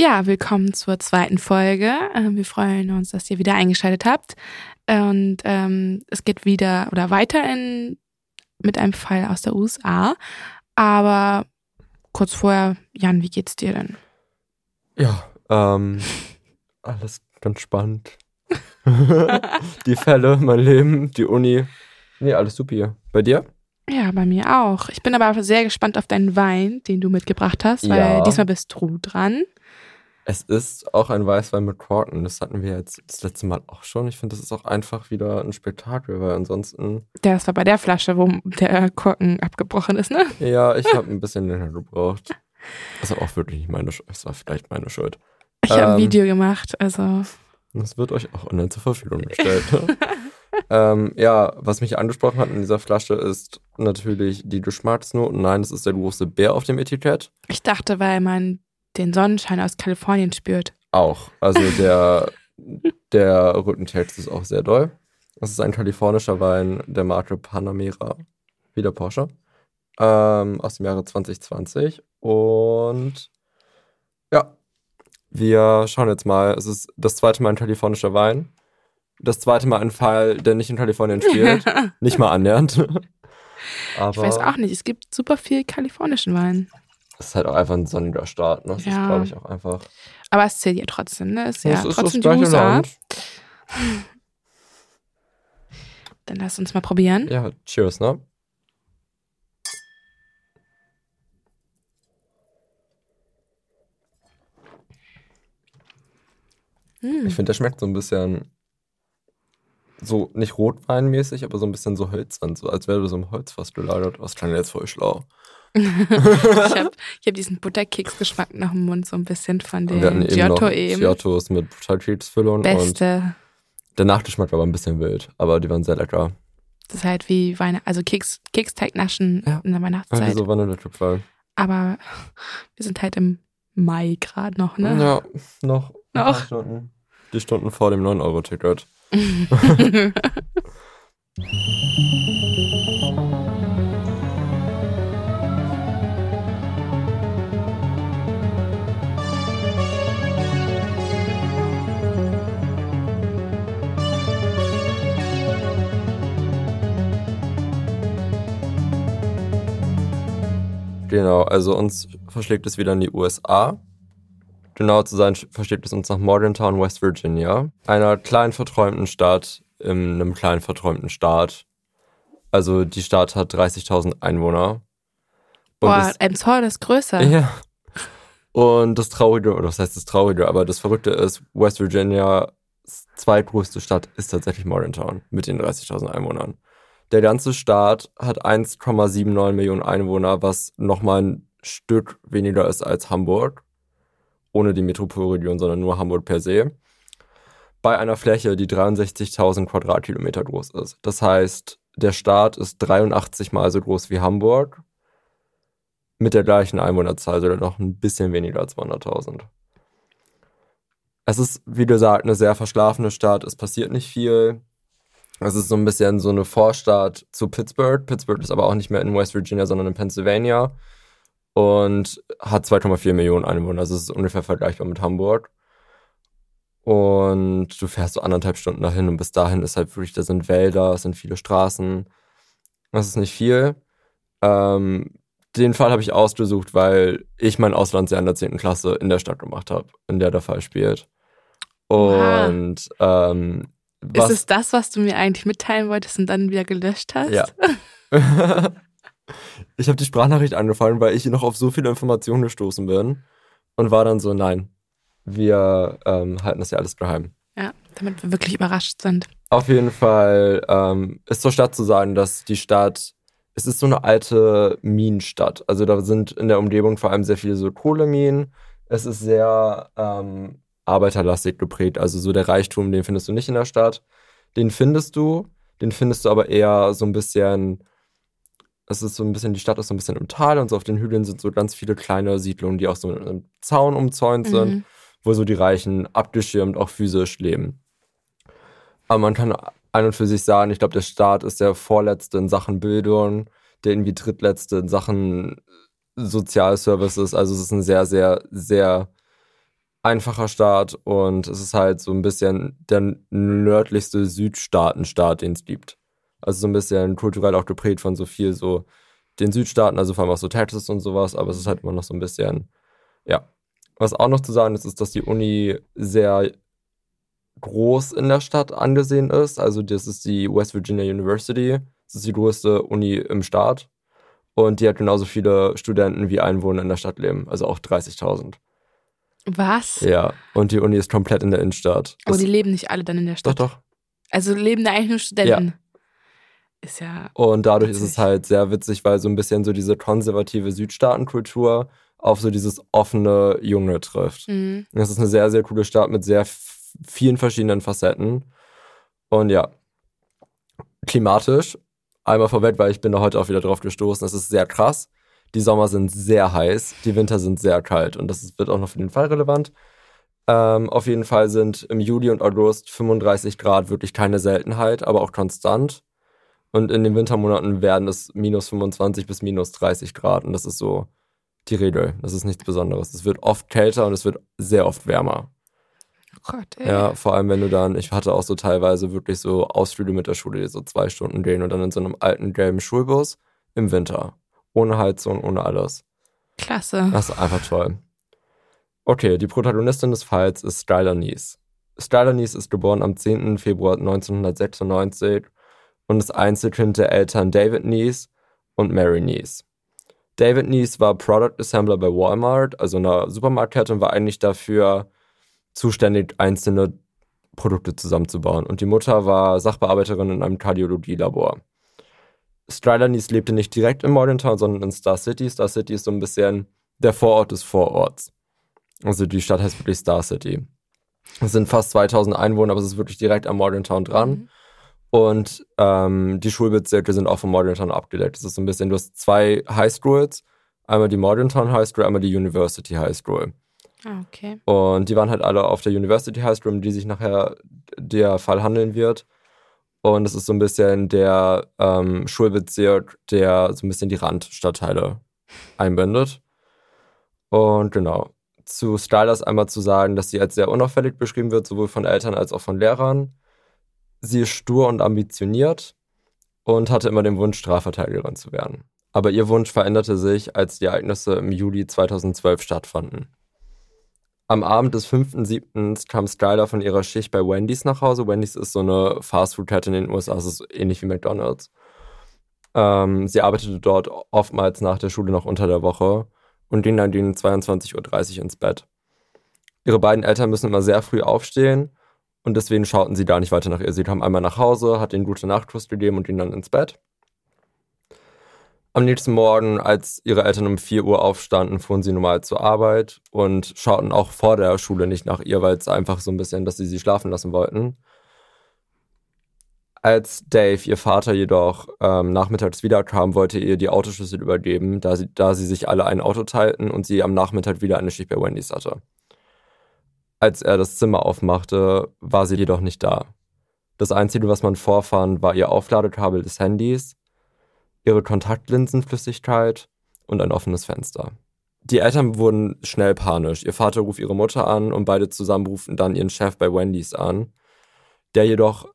Ja, willkommen zur zweiten Folge. Ähm, wir freuen uns, dass ihr wieder eingeschaltet habt. Und ähm, es geht wieder oder weiter in, mit einem Fall aus der USA. Aber kurz vorher, Jan, wie geht's dir denn? Ja, ähm, alles ganz spannend. die Fälle, mein Leben, die Uni. Nee, alles super hier. Bei dir? Ja, bei mir auch. Ich bin aber sehr gespannt auf deinen Wein, den du mitgebracht hast, weil Ja. diesmal bist du dran. Es ist auch ein Weißwein mit Korken. Das hatten wir jetzt das letzte Mal auch schon. Ich finde, das ist auch einfach wieder ein Spektakel, weil ansonsten. Das war bei der Flasche, wo der Korken abgebrochen ist, ne? Ja, ich habe ein bisschen länger gebraucht. Das war auch wirklich nicht meine Schuld. Es war vielleicht meine Schuld. Ich habe ein Ähm. Video gemacht, also Das wird euch auch online zur Verfügung gestellt. ähm, ja, was mich angesprochen hat in dieser Flasche ist natürlich die Geschmacksnoten. Nein, es ist der große Bär auf dem Etikett. ich dachte, weil man den Sonnenschein aus Kalifornien spürt. Auch. Also der, der Rückentext ist auch sehr doll. Das ist ein kalifornischer Wein der Marke Panamera, wie der Porsche, ähm, aus dem Jahre 2020. Und ja, wir schauen jetzt mal. Es ist das zweite Mal ein kalifornischer Wein. Das zweite Mal ein Fall, der nicht in Kalifornien spielt. nicht mal annähernd. Aber Ich weiß auch nicht, es gibt super viel kalifornischen Wein. Es ist halt auch einfach ein sonniger Start. Ne? Das ist, Ja. glaube ich, auch einfach. Aber es zählt ja trotzdem, ne? Ist ja es ist trotzdem das die USA. Land. Dann lass uns mal probieren. Ja, cheers, ne? Hm. Ich finde, der schmeckt so ein bisschen so nicht rotweinmäßig, aber so ein bisschen so hölzern, so als wäre du so im Holzfass gelagert. Das klang jetzt voll schlau. Ich habe hab diesen Butterkeksgeschmack noch im Mund, so ein bisschen von Und wir hatten eben Giotto noch eben. Giottos mit Butterkeksfüllung und Beste. der Nachgeschmack war aber ein bisschen wild, aber die waren sehr lecker. Das ist halt wie Weine, also Keks, Keksteig naschen Ja. in der Weihnachtszeit. so Vanille-Trüpfel. Aber wir sind halt im Mai gerade noch, ne? Ja, noch. Noch. Stunden. Die Stunden vor dem 9-Euro-Ticket. Genau, also uns verschlägt es wieder in die USA. Genau zu sein, verschlägt es uns nach Morgantown, West Virginia. Einer kleinen verträumten Stadt in einem kleinen verträumten Staat. Also die Stadt hat 30.000 Einwohner. Und Boah, das- Elmshorn ist größer. ja. Und das Traurige, oder was heißt das Traurige, aber das Verrückte ist, West Virginias zweitgrößte Stadt ist tatsächlich Morgantown mit den 30.000 Einwohnern. Der ganze Staat hat 1,79 Millionen Einwohner, was nochmal ein Stück weniger ist als Hamburg. Ohne die Metropolregion, sondern nur Hamburg per se. Bei einer Fläche, die 63.000 Quadratkilometer groß ist. Das heißt, der Staat ist 83 mal so groß wie Hamburg mit der gleichen Einwohnerzahl, sogar noch ein bisschen weniger als 200.000. Es ist, wie gesagt, eine sehr verschlafene Stadt. Es passiert nicht viel. Es ist so ein bisschen so eine Vorstadt zu Pittsburgh. Pittsburgh ist aber auch nicht mehr in West Virginia, sondern in Pennsylvania. Und hat 2,4 Millionen Einwohner. Also es ist ungefähr vergleichbar mit Hamburg. Und du fährst so anderthalb Stunden dahin und bis dahin ist halt wirklich, da sind Wälder, es sind viele Straßen. Das ist nicht viel. Ähm, den Fall habe ich ausgesucht, weil ich mein Auslandsjahr in der 10. Klasse in der Stadt gemacht habe, in der der Fall spielt. Und ähm, Ist es das, was du mir eigentlich mitteilen wolltest und dann wieder gelöscht hast? Ja. ich habe die Sprachnachricht angefangen, weil ich noch auf so viele Informationen gestoßen bin und war dann so, nein, wir ähm, halten das ja alles geheim. Ja, damit wir wirklich überrascht sind. Auf jeden Fall ähm, ist zur Stadt zu sagen, dass die Stadt, es ist so eine alte Minenstadt. Also da sind in der Umgebung vor allem sehr viele so Kohleminen. Es ist sehr ähm, arbeiterlastig geprägt. Also so der Reichtum, den findest du nicht in der Stadt. Den findest du, den findest du aber eher so ein bisschen, es ist so ein bisschen, die Stadt ist so ein bisschen im Tal und so auf den Hügeln sind so ganz viele kleine Siedlungen, die auch so mit einem Zaun umzäunt sind Mhm. wo so die Reichen abgeschirmt auch physisch leben. Aber man kann ein und für sich sagen, ich glaube, der Staat ist der vorletzte in Sachen Bildung, der irgendwie drittletzte in Sachen Sozialservices. Also es ist ein sehr, sehr, sehr einfacher Staat und es ist halt so ein bisschen der nördlichste Südstaatenstaat, den es gibt. Also so ein bisschen kulturell auch geprägt von so viel so den Südstaaten, also vor allem auch so Texas und sowas, aber es ist halt immer noch so ein bisschen, ja. Was auch noch zu sagen ist, ist, dass die Uni sehr groß in der Stadt angesehen ist. Also das ist die West Virginia University. Das ist die größte Uni im Staat. Und die hat genauso viele Studenten wie Einwohner in der Stadt leben. Also auch 30.000. Was? Ja. Und die Uni ist komplett in der Innenstadt. Aber Das- die leben nicht alle dann in der doch, Stadt. doch. Also leben da eigentlich nur Studenten. Ist ja. Und dadurch ist es Witzig. halt sehr witzig, weil so ein bisschen so diese konservative Südstaatenkultur auf so dieses offene Junge trifft. Mhm. Das ist eine sehr, sehr coole Stadt mit sehr vielen verschiedenen Facetten. Und ja, klimatisch, einmal vorweg, weil ich bin da heute auch wieder drauf gestoßen, es ist sehr krass. Die Sommer sind sehr heiß, die Winter sind sehr kalt und das wird auch noch für den Fall relevant. Ähm, auf jeden Fall sind im Juli und August 35 Grad wirklich keine Seltenheit, aber auch konstant. Und in den Wintermonaten werden es minus 25 bis minus 30 Grad und das ist so die Regel. Das ist nichts Besonderes. Es wird oft kälter und es wird sehr oft wärmer. Oh Gott, ey. Ja, vor allem wenn du dann, ich hatte auch so teilweise wirklich so Ausflüge mit der Schule, die so zwei Stunden gehen und dann in so einem alten gelben Schulbus im Winter. Ohne Heizung, ohne alles. Klasse. Das ist einfach toll. Okay, die Protagonistin des Falls ist Skylar Nies. Skylar Nies ist geboren am 10. Februar 1996 und ist Einzelkind der Eltern David Nies und Mary Nies. David Nies war Product Assembler bei Walmart, also einer Supermarktkette, und war eigentlich dafür zuständig, einzelne Produkte zusammenzubauen. Und die Mutter war Sachbearbeiterin in einem Kardiologielabor. Stryler Nies lebte nicht direkt in Morgantown, sondern in Star City. Star City ist so ein bisschen der Vorort des Vororts. Also die Stadt heißt wirklich Star City. Es sind fast 2000 Einwohner, aber es ist wirklich direkt am Morgantown dran. Mhm. Und ähm, die Schulbezirke sind auch von Morgantown abgedeckt. Das ist so ein bisschen, du hast zwei High Schools. Einmal die Morgantown High School, einmal die University High School. Ah, okay. Und die waren halt alle auf der University High School, um die sich nachher der Fall handeln wird. Und es ist so ein bisschen der ähm, Schulbezirk, der so ein bisschen die Randstadtteile einbindet. Und genau. Zu Stylers einmal zu sagen, dass sie als sehr unauffällig beschrieben wird, sowohl von Eltern als auch von Lehrern. Sie ist stur und ambitioniert und hatte immer den Wunsch, Strafverteidigerin zu werden. Aber ihr Wunsch veränderte sich, als die Ereignisse im Juli 2012 stattfanden. Am Abend des 5.7. kam Skylar von ihrer Schicht bei Wendy's nach Hause. Wendy's ist so eine Fastfood-Kette in den USA, es ist ähnlich wie McDonald's. Ähm, sie arbeitete dort oftmals nach der Schule noch unter der Woche und ging dann gegen 22.30 Uhr ins Bett. Ihre beiden Eltern müssen immer sehr früh aufstehen und deswegen schauten sie gar nicht weiter nach ihr. Sie kam einmal nach Hause, hat ihnen gute Nachtkuss gegeben und ging dann ins Bett. Am nächsten Morgen, als ihre Eltern um 4 Uhr aufstanden, fuhren sie normal zur Arbeit und schauten auch vor der Schule nicht nach ihr, weil es einfach so ein bisschen, dass sie sie schlafen lassen wollten. Als Dave, ihr Vater, jedoch ähm, nachmittags wiederkam, wollte er ihr die Autoschlüssel übergeben, da sie, da sie sich alle ein Auto teilten und sie am Nachmittag wieder eine Schicht bei Wendy's hatte. Als er das Zimmer aufmachte, war sie jedoch nicht da. Das Einzige, was man vorfand, war ihr Aufladekabel des Handys, ihre Kontaktlinsenflüssigkeit und ein offenes Fenster. Die Eltern wurden schnell panisch. Ihr Vater rief ihre Mutter an und beide zusammen ruften dann ihren Chef bei Wendy's an, der jedoch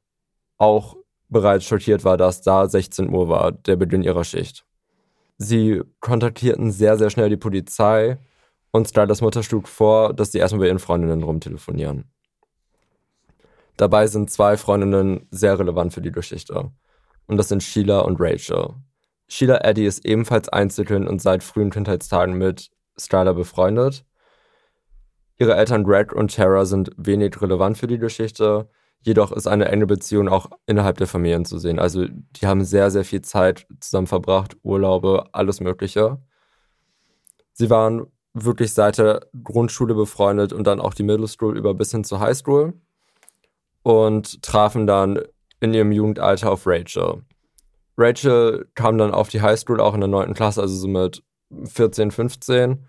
auch bereits schockiert war, dass da 16 Uhr war, der Beginn ihrer Schicht. Sie kontaktierten sehr, sehr schnell die Polizei und Stylers Mutter schlug vor, dass sie erstmal bei ihren Freundinnen rumtelefonieren. Dabei sind zwei Freundinnen sehr relevant für die Geschichte. Und das sind Sheila und Rachel. Sheila Eddy ist ebenfalls Einzelkind und seit frühen Kindheitstagen mit Styler befreundet. Ihre Eltern Greg und Tara sind wenig relevant für die Geschichte, jedoch ist eine enge Beziehung auch innerhalb der Familien zu sehen. Also die haben sehr, sehr viel Zeit zusammen verbracht, Urlaube, alles Mögliche. Sie waren wirklich seit der Grundschule befreundet und dann auch die Middle School über bis hin zur High School und trafen dann in ihrem Jugendalter auf Rachel. Rachel kam dann auf die Highschool auch in der 9. Klasse, also so mit 14, 15.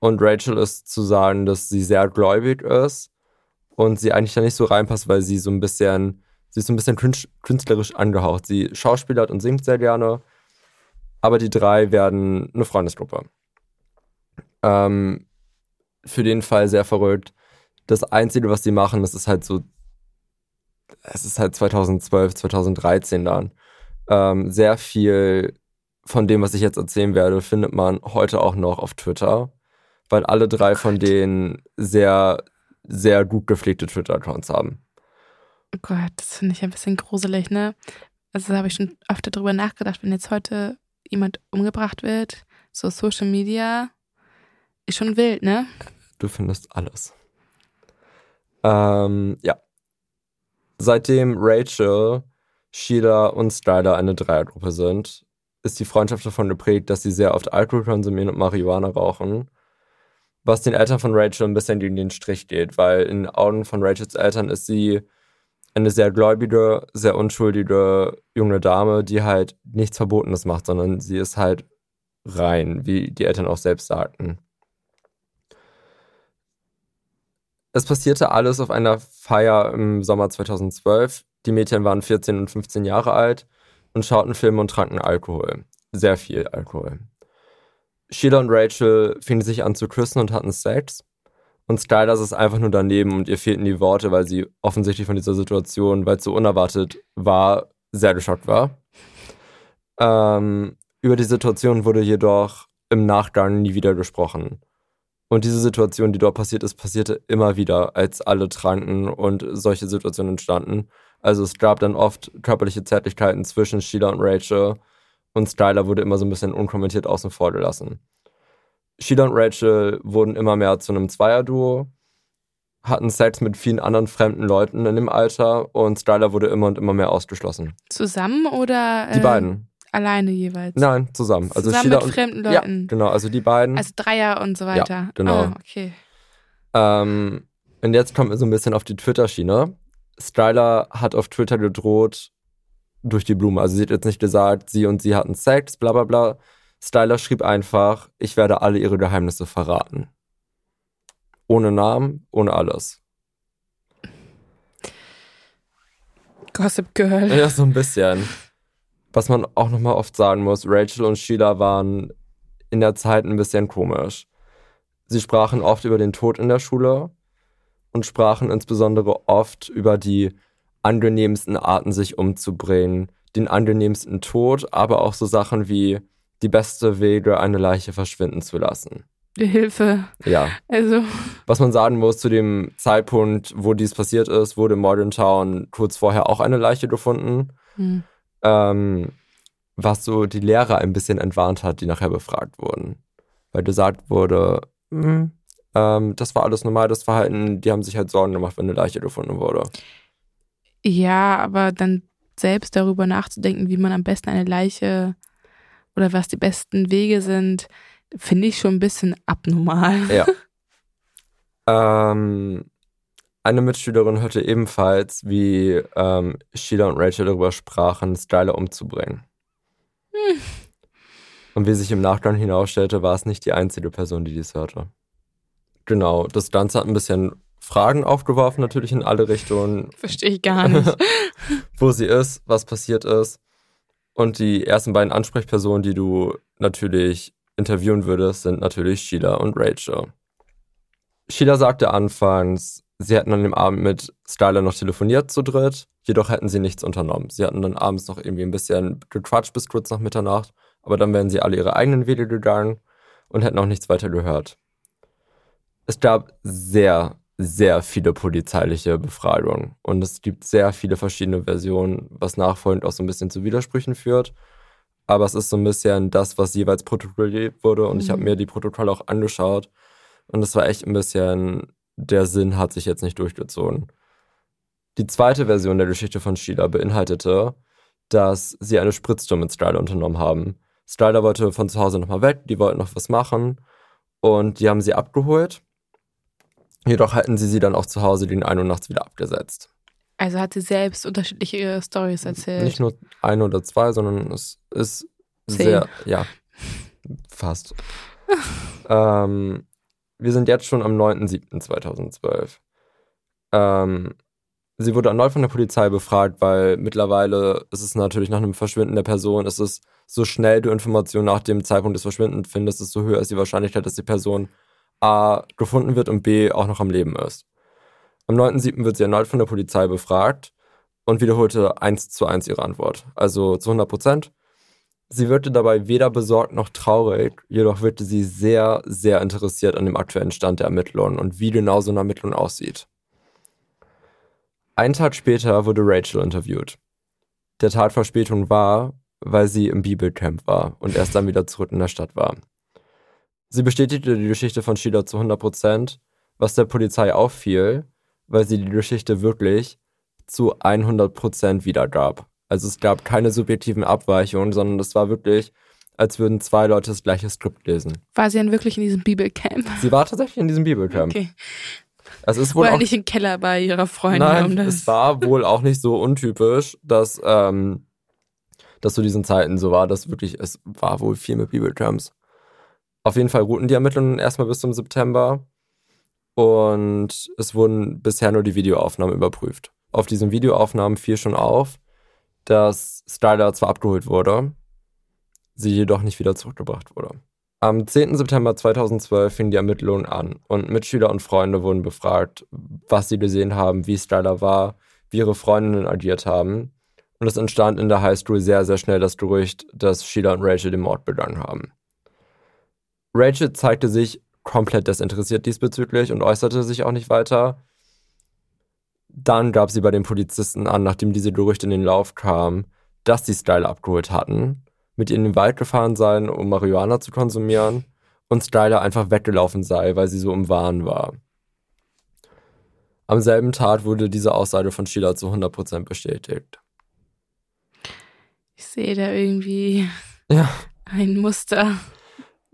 Und Rachel ist zu sagen, dass sie sehr gläubig ist und sie eigentlich da nicht so reinpasst, weil sie so ein bisschen, sie ist so ein bisschen künst- künstlerisch angehaucht. Sie schauspielert und singt sehr gerne, aber die drei werden eine Freundesgruppe. Ähm, für den Fall sehr verrückt. Das Einzige, was sie machen, das ist halt so, es ist halt 2012, 2013 dann. Ähm, sehr viel von dem, was ich jetzt erzählen werde, findet man heute auch noch auf Twitter, weil alle drei von denen sehr, sehr gut gepflegte Twitter-Accounts haben. Oh Gott, das finde ich ein bisschen gruselig, ne? Also da habe ich schon öfter drüber nachgedacht, wenn jetzt heute jemand umgebracht wird, so Social Media, ist schon wild, ne? Du findest alles. Ähm, ja. Seitdem Rachel, Sheila und Styler eine Dreiergruppe sind, ist die Freundschaft davon geprägt, dass sie sehr oft Alkohol konsumieren und Marihuana rauchen. Was den Eltern von Rachel ein bisschen gegen den Strich geht, weil in den Augen von Rachels Eltern ist sie eine sehr gläubige, sehr unschuldige junge Dame, die halt nichts Verbotenes macht, sondern sie ist halt rein, wie die Eltern auch selbst sagten. Es passierte alles auf einer Feier im Sommer 2012. Die Mädchen waren 14 und 15 Jahre alt und schauten Filme und tranken Alkohol. Sehr viel Alkohol. Sheila und Rachel fingen sich an zu küssen und hatten Sex. Und Skylar ist einfach nur daneben und ihr fehlten die Worte, weil sie offensichtlich von dieser Situation, weil es so unerwartet war, sehr geschockt war. Ähm, über die Situation wurde jedoch im Nachgang nie wieder gesprochen. Und diese Situation, die dort passiert ist, passierte immer wieder, als alle tranken und solche Situationen entstanden. Also es gab dann oft körperliche Zärtlichkeiten zwischen Sheila und Rachel und Skylar wurde immer so ein bisschen unkommentiert außen vor gelassen. Sheila und Rachel wurden immer mehr zu einem Zweierduo, hatten Sex mit vielen anderen fremden Leuten in dem Alter und Skylar wurde immer und immer mehr ausgeschlossen. Zusammen oder? Die äh, beiden. Alleine jeweils? Nein, zusammen. Also zusammen Sheila mit fremden Leuten? Ja, genau, also die beiden. Also Dreier und so weiter? Ja, genau. Ah, okay. Ähm, und jetzt kommen wir so ein bisschen auf die Twitter-Schiene. Skylar hat auf Twitter gedroht, durch die Blume. Also sie hat jetzt nicht gesagt, sie und sie hatten Sex, bla bla bla, Styler schrieb einfach, ich werde alle ihre Geheimnisse verraten. Ohne Namen, ohne alles. Gossip Girl. Ja, so ein bisschen. Was man auch nochmal oft sagen muss, Rachel und Sheila waren in der Zeit ein bisschen komisch. Sie sprachen oft über den Tod in der Schule und sprachen insbesondere oft über die angenehmsten Arten, sich umzubringen, den angenehmsten Tod, aber auch so Sachen wie die beste Wege, eine Leiche verschwinden zu lassen. Die Hilfe. Ja. Also. Was man sagen muss, zu dem Zeitpunkt, wo dies passiert ist, wurde in Modern Town kurz vorher auch eine Leiche gefunden. Hm. Ähm, was so die Lehrer ein bisschen entwarnt hat, die nachher befragt wurden. Weil gesagt wurde, hm, ähm, das war alles normal, das Verhalten, die haben sich halt Sorgen gemacht, wenn eine Leiche gefunden wurde. Ja, aber dann selbst darüber nachzudenken, wie man am besten eine Leiche oder was die besten Wege sind, finde ich schon ein bisschen abnormal. Ja. ähm, eine Mitschülerin hörte ebenfalls, wie ähm, Sheila und Rachel darüber sprachen, Skylar umzubringen. Hm. Und wie sich im Nachgang hinausstellte, war es nicht die einzige Person, die dies hörte. Genau, das Ganze hat ein bisschen Fragen aufgeworfen, natürlich in alle Richtungen. Verstehe ich gar nicht. wo sie ist, was passiert ist. Und die ersten beiden Ansprechpersonen, die du natürlich interviewen würdest, sind natürlich Sheila und Rachel. Sheila sagte anfangs, sie hätten an dem Abend mit Skylar noch telefoniert zu dritt, jedoch hätten sie nichts unternommen. Sie hatten dann abends noch irgendwie ein bisschen gequatscht bis kurz nach Mitternacht, aber dann wären sie alle ihre eigenen Wege gegangen und hätten auch nichts weiter gehört. Es gab sehr, sehr viele polizeiliche Befragungen und es gibt sehr viele verschiedene Versionen, was nachfolgend auch so ein bisschen zu Widersprüchen führt. Aber es ist so ein bisschen das, was jeweils protokolliert wurde und mhm. ich habe mir die Protokolle auch angeschaut und es war echt ein bisschen, der Sinn hat sich jetzt nicht durchgezogen. Die zweite Version der Geschichte von Sheila beinhaltete, dass sie eine Spritztour mit Strider unternommen haben. Strider wollte von zu Hause nochmal weg, die wollten noch was machen und die haben sie abgeholt Jedoch hatten sie sie dann auch zu Hause den ein und nachts wieder abgesetzt. Also hat sie selbst unterschiedliche Stories erzählt. Nicht nur ein oder zwei, sondern es ist Zehn. sehr, ja, fast. ähm, wir sind jetzt schon am 9.7.2012. Ähm, sie wurde erneut von der Polizei befragt, weil mittlerweile ist es natürlich nach einem Verschwinden der Person, ist es so schnell du Informationen nach dem Zeitpunkt des Verschwindens findest, desto höher ist die Wahrscheinlichkeit, dass die Person A gefunden wird und B auch noch am Leben ist. Am 9.7. wird sie erneut von der Polizei befragt und wiederholte eins zu eins ihre Antwort, also zu 100 Prozent. Sie wirkte dabei weder besorgt noch traurig, jedoch wirkte sie sehr, sehr interessiert an dem aktuellen Stand der Ermittlungen und wie genau so eine Ermittlung aussieht. Einen Tag später wurde Rachel interviewt. Der Tatverspätung war, weil sie im Bibelcamp war und erst dann wieder zurück in der Stadt war. Sie bestätigte die Geschichte von Sheila zu 100 Prozent, was der Polizei auffiel, weil sie die Geschichte wirklich zu 100 Prozent wiedergab. Also es gab keine subjektiven Abweichungen, sondern es war wirklich, als würden zwei Leute das gleiche Skript lesen. War sie dann wirklich in diesem Bibelcamp? Sie war tatsächlich in diesem Bibelcamp. Okay. Es ist wohl Oder auch, nicht im Keller bei ihrer Freundin. nein, um das. es war wohl auch nicht so untypisch, dass, ähm, dass zu diesen Zeiten so war, dass wirklich, es war wohl viel mit Bibelcamps. Auf jeden Fall ruhten die Ermittlungen erstmal bis zum September und es wurden bisher nur die Videoaufnahmen überprüft. Auf diesen Videoaufnahmen fiel schon auf, dass Styler zwar abgeholt wurde, sie jedoch nicht wieder zurückgebracht wurde. Am 10. September 2012 fingen die Ermittlungen an und Mitschüler und Freunde wurden befragt, was sie gesehen haben, wie Styler war, wie ihre Freundinnen agiert haben. Und es entstand in der Highschool sehr, sehr schnell das Gerücht, dass Sheila und Rachel den Mord begangen haben. Rachel zeigte sich komplett desinteressiert diesbezüglich und äußerte sich auch nicht weiter. Dann gab sie bei den Polizisten an, nachdem diese Gerüchte in den Lauf kamen, dass sie Styler abgeholt hatten, mit ihr in den Wald gefahren seien, um Marihuana zu konsumieren und Styler einfach weggelaufen sei, weil sie so im Wahn war. Am selben Tag wurde diese Aussage von Sheila zu 100% bestätigt. Ich sehe da irgendwie Ja. ein Muster.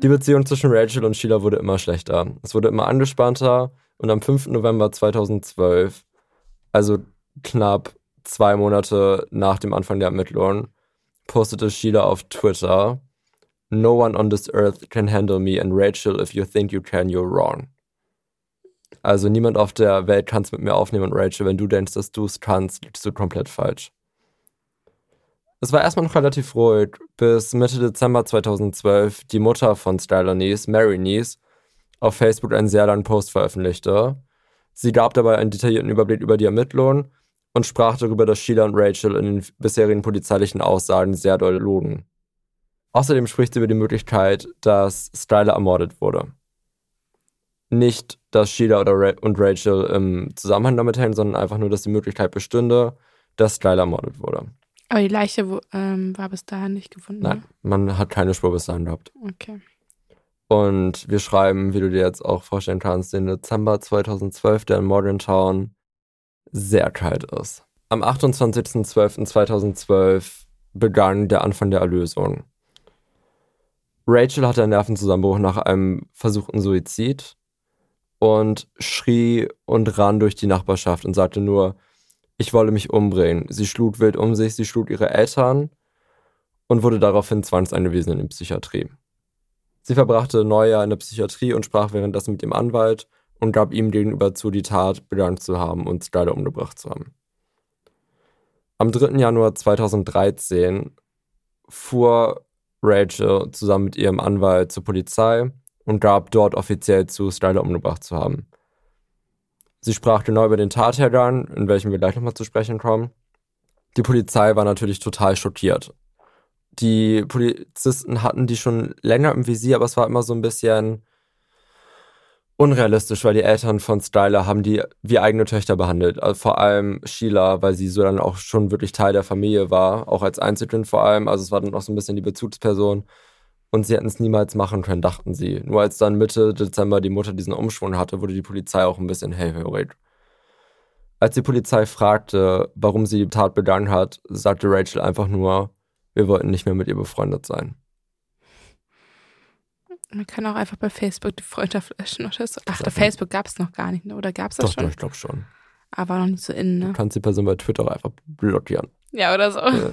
Die Beziehung zwischen Rachel und Sheila wurde immer schlechter. Es wurde immer angespannter und am 5. November 2012, also knapp zwei Monate nach dem Anfang der Ermittlungen, postete Sheila auf Twitter: No one on this earth can handle me and Rachel, if you think you can, you're wrong. Also niemand auf der Welt kann es mit mir aufnehmen und Rachel, wenn du denkst, dass du es kannst, liegst du komplett falsch. Es war erstmal noch relativ ruhig, bis Mitte Dezember 2012 die Mutter von Styler Nies, Mary Nies, auf Facebook einen sehr langen Post veröffentlichte. Sie gab dabei einen detaillierten Überblick über die Ermittlungen und sprach darüber, dass Sheila und Rachel in den bisherigen polizeilichen Aussagen sehr doll logen. Außerdem spricht sie über die Möglichkeit, dass Styler ermordet wurde. Nicht, dass Sheila oder Ra und Rachel im Zusammenhang damit hängen, sondern einfach nur, dass die Möglichkeit bestünde, dass Styler ermordet wurde. Aber die Leiche wo- ähm, war bis dahin nicht gefunden. Nein, man hat keine Spur bis dahin gehabt. Ne? Okay. Und wir schreiben, wie du dir jetzt auch vorstellen kannst, den Dezember 2012, der in Morgantown sehr kalt ist. Am 28.12.2012 begann der Anfang der Erlösung. Rachel hatte einen Nervenzusammenbruch nach einem versuchten Suizid und schrie und ran durch die Nachbarschaft und sagte nur, ich wolle mich umbringen. Sie schlug wild um sich, sie schlug ihre Eltern und wurde daraufhin zwangseingewiesen in die Psychiatrie. Sie verbrachte Neujahr in der Psychiatrie und sprach währenddessen mit dem Anwalt und gab ihm gegenüber zu, die Tat begangen zu haben und Skyler umgebracht zu haben. Am 3. Januar 2013 fuhr Rachel zusammen mit ihrem Anwalt zur Polizei und gab dort offiziell zu, Skyler umgebracht zu haben. Sie sprach genau über den Tathergang, in welchem wir gleich nochmal zu sprechen kommen. Die Polizei war natürlich total schockiert. Die Polizisten hatten die schon länger im Visier, aber es war immer so ein bisschen unrealistisch, weil die Eltern von Styler haben die wie eigene Töchter behandelt. Also vor allem Sheila, weil sie so dann auch schon wirklich Teil der Familie war, auch als Einzelkind vor allem. Also es war dann auch so ein bisschen die Bezugsperson. Und sie hätten es niemals machen können, dachten sie. Nur als dann Mitte Dezember die Mutter diesen Umschwung hatte, wurde die Polizei auch ein bisschen hellhörig. Als die Polizei fragte, warum sie die Tat begangen hat, sagte Rachel einfach nur, wir wollten nicht mehr mit ihr befreundet sein. Man kann auch einfach bei Facebook die Freundschaft löschen oder so. Ach, einfach- Facebook gab es noch gar nicht, ne? oder gab es das Doch, doch, schon? ich glaube schon. Aber noch nicht so innen, Du ne? kannst die Person bei Twitter auch einfach blockieren. Ja, oder so. Ja.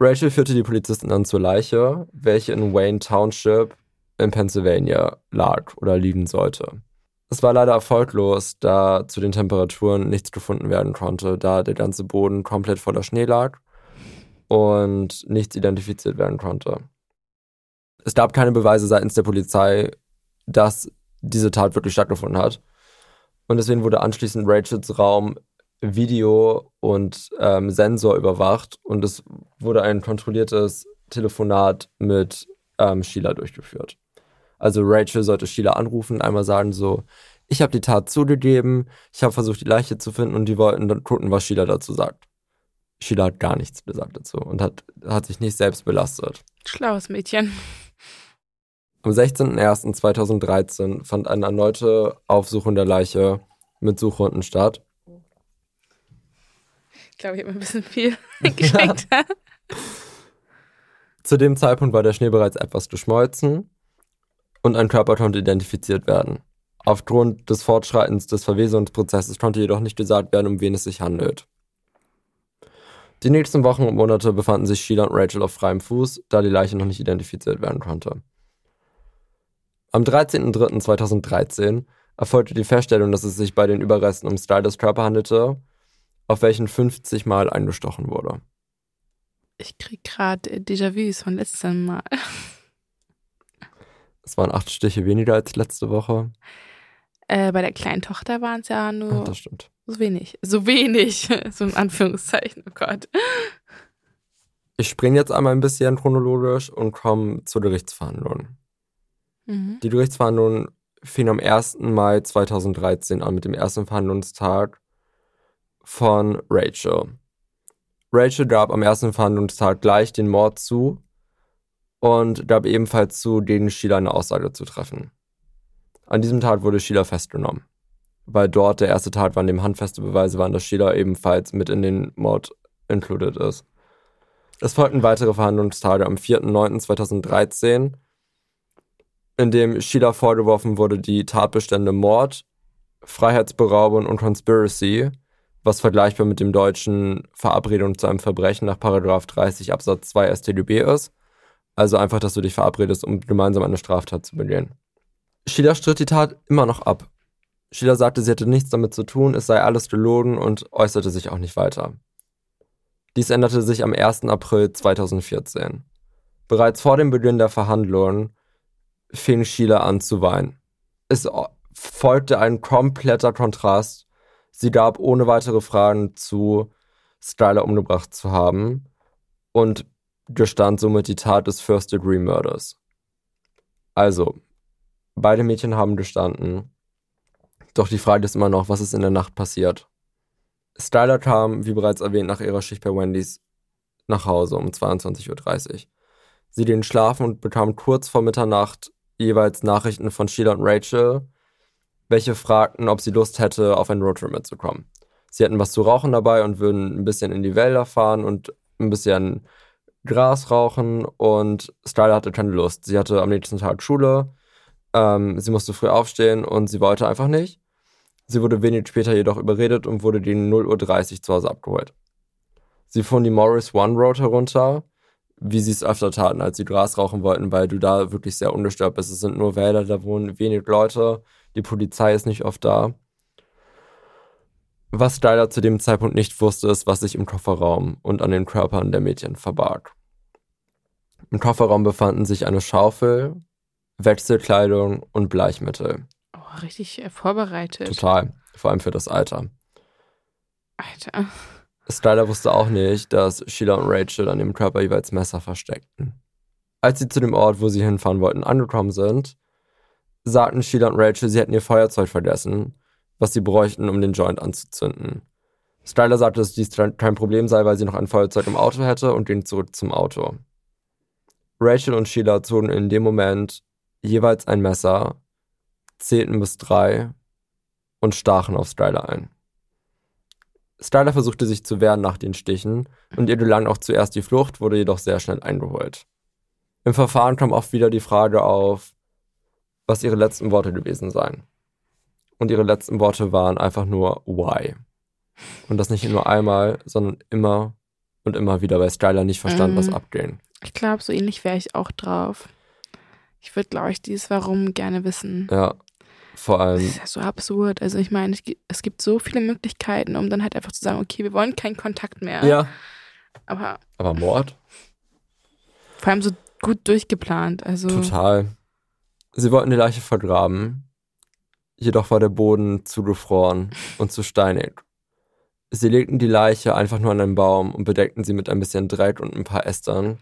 Rachel führte die Polizisten dann zur Leiche, welche in Wayne Township in Pennsylvania lag oder liegen sollte. Es war leider erfolglos, da zu den Temperaturen nichts gefunden werden konnte, da der ganze Boden komplett voller Schnee lag und nichts identifiziert werden konnte. Es gab keine Beweise seitens der Polizei, dass diese Tat wirklich stattgefunden hat. Und deswegen wurde anschließend Rachels Raum Video und ähm, Sensor überwacht und es wurde ein kontrolliertes Telefonat mit ähm, Sheila durchgeführt. Also Rachel sollte Sheila anrufen, einmal sagen so, ich habe die Tat zugegeben, ich habe versucht, die Leiche zu finden und die wollten dann gucken, was Sheila dazu sagt. Sheila hat gar nichts gesagt dazu und hat, hat sich nicht selbst belastet. Schlaues Mädchen. Am 16.01.2013 fand eine erneute Aufsuchung der Leiche mit Suchhunden statt. Ich glaube, ich habe ein bisschen viel geschenkt. Zu dem Zeitpunkt war der Schnee bereits etwas geschmolzen und ein Körper konnte identifiziert werden. Aufgrund des Fortschreitens des Verwesungsprozesses konnte jedoch nicht gesagt werden, um wen es sich handelt. Die nächsten Wochen und Monate befanden sich Sheila und Rachel auf freiem Fuß, da die Leiche noch nicht identifiziert werden konnte. Am 13.03.2013 erfolgte die Feststellung, dass es sich bei den Überresten um Stylers Körper handelte, auf welchen 50 Mal eingestochen wurde. Ich krieg gerade Déjà-vus von letztem Mal. Es waren acht Stiche weniger als letzte Woche. Äh, bei der kleinen Tochter waren es ja nur Ach, das stimmt. So wenig. So wenig. So in Anführungszeichen. Oh Gott. Ich springe jetzt einmal ein bisschen chronologisch und komme zur Gerichtsverhandlung. Mhm. Die Gerichtsverhandlung fing am 1. Mai 2013 an mit dem ersten Verhandlungstag von Rachel. Rachel gab am ersten Verhandlungstag gleich den Mord zu und gab ebenfalls zu, gegen Sheila eine Aussage zu treffen. An diesem Tag wurde Sheila festgenommen, weil dort der erste Tag war, an dem handfeste Beweise waren, dass Sheila ebenfalls mit in den Mord included ist. Es folgten weitere Verhandlungstage am 4.9.2013 in dem Sheila vorgeworfen wurde, die Tatbestände Mord, Freiheitsberaubung und Conspiracy, was vergleichbar mit dem deutschen Verabredung zu einem Verbrechen nach Paragraph 30 Absatz 2 StGB ist. Also einfach, dass du dich verabredest, um gemeinsam eine Straftat zu begehen. Sheila stritt die Tat immer noch ab. Sheila sagte, sie hätte nichts damit zu tun, es sei alles gelogen und äußerte sich auch nicht weiter. Dies änderte sich am 1. April 2014. Bereits vor dem Beginn der Verhandlungen fing Sheila an zu weinen. Es folgte ein kompletter Kontrast. Sie gab ohne weitere Fragen zu, Skylar umgebracht zu haben und gestand somit die Tat des First-Degree-Murders. Also, beide Mädchen haben gestanden. Doch die Frage ist immer noch, was ist in der Nacht passiert? Styler kam, wie bereits erwähnt, nach ihrer Schicht bei Wendy's nach Hause um 22.30 Uhr. Sie ging schlafen und bekam kurz vor Mitternacht jeweils Nachrichten von Sheila und Rachel, welche fragten, ob sie Lust hätte, auf einen Roadtrip mitzukommen. Sie hätten was zu rauchen dabei und würden ein bisschen in die Wälder fahren und ein bisschen Gras rauchen und Styler hatte keine Lust. Sie hatte am nächsten Tag Schule, ähm, sie musste früh aufstehen und sie wollte einfach nicht. Sie wurde wenig später jedoch überredet und wurde gegen 0.30 Uhr zu Hause abgeholt. Sie fuhren die Morris One Road herunter, wie sie es öfter taten, als sie Gras rauchen wollten, weil du da wirklich sehr ungestört bist. Es sind nur Wälder, da wohnen wenig Leute, die Polizei ist nicht oft da. Was Styler zu dem Zeitpunkt nicht wusste, ist, was sich im Kofferraum und an den Körpern der Mädchen verbarg. Im Kofferraum befanden sich eine Schaufel, Wechselkleidung und Bleichmittel. Oh, richtig äh, vorbereitet. Total, vor allem für das Alter. Alter. Styler wusste auch nicht, dass Sheila und Rachel an dem Körper jeweils Messer versteckten. Als sie zu dem Ort, wo sie hinfahren wollten, angekommen sind, sagten Sheila und Rachel, sie hätten ihr Feuerzeug vergessen, was sie bräuchten, um den Joint anzuzünden. Styler sagte, dass dies kein Problem sei, weil sie noch ein Feuerzeug im Auto hätte und ging zurück zum Auto. Rachel und Sheila zogen in dem Moment jeweils ein Messer, zählten bis drei und stachen auf Styler ein. Styler versuchte sich zu wehren nach den Stichen und ihr gelang auch zuerst die Flucht, wurde jedoch sehr schnell eingeholt. Im Verfahren kam oft wieder die Frage auf, was ihre letzten Worte gewesen seien. Und ihre letzten Worte waren einfach nur why. Und das nicht nur einmal, sondern immer und immer wieder, weil Styler nicht verstand, Mhm. was abging. Ich glaube, so ähnlich wäre ich auch drauf. Ich würde, glaube ich, dieses Warum gerne wissen. Ja, vor Das allem, ist ja so absurd. Also ich meine, es gi- es gibt so viele Möglichkeiten, um dann halt einfach zu sagen, okay, wir wollen keinen Kontakt mehr. ja, Aber aber Mord? vor allem so gut durchgeplant. Also Total. Sie wollten die Leiche vergraben. jedoch war der Boden zugefroren und zu steinig. Sie legten die Leiche einfach nur an einen Baum und bedeckten sie mit ein bisschen Dreck und ein paar Ästern